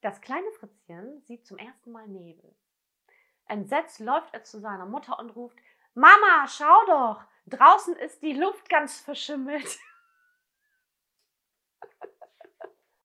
Das kleine Fritzchen sieht zum ersten Mal Nebel. Entsetzt läuft er zu seiner Mutter und ruft, Mama, schau doch, draußen ist die Luft ganz verschimmelt.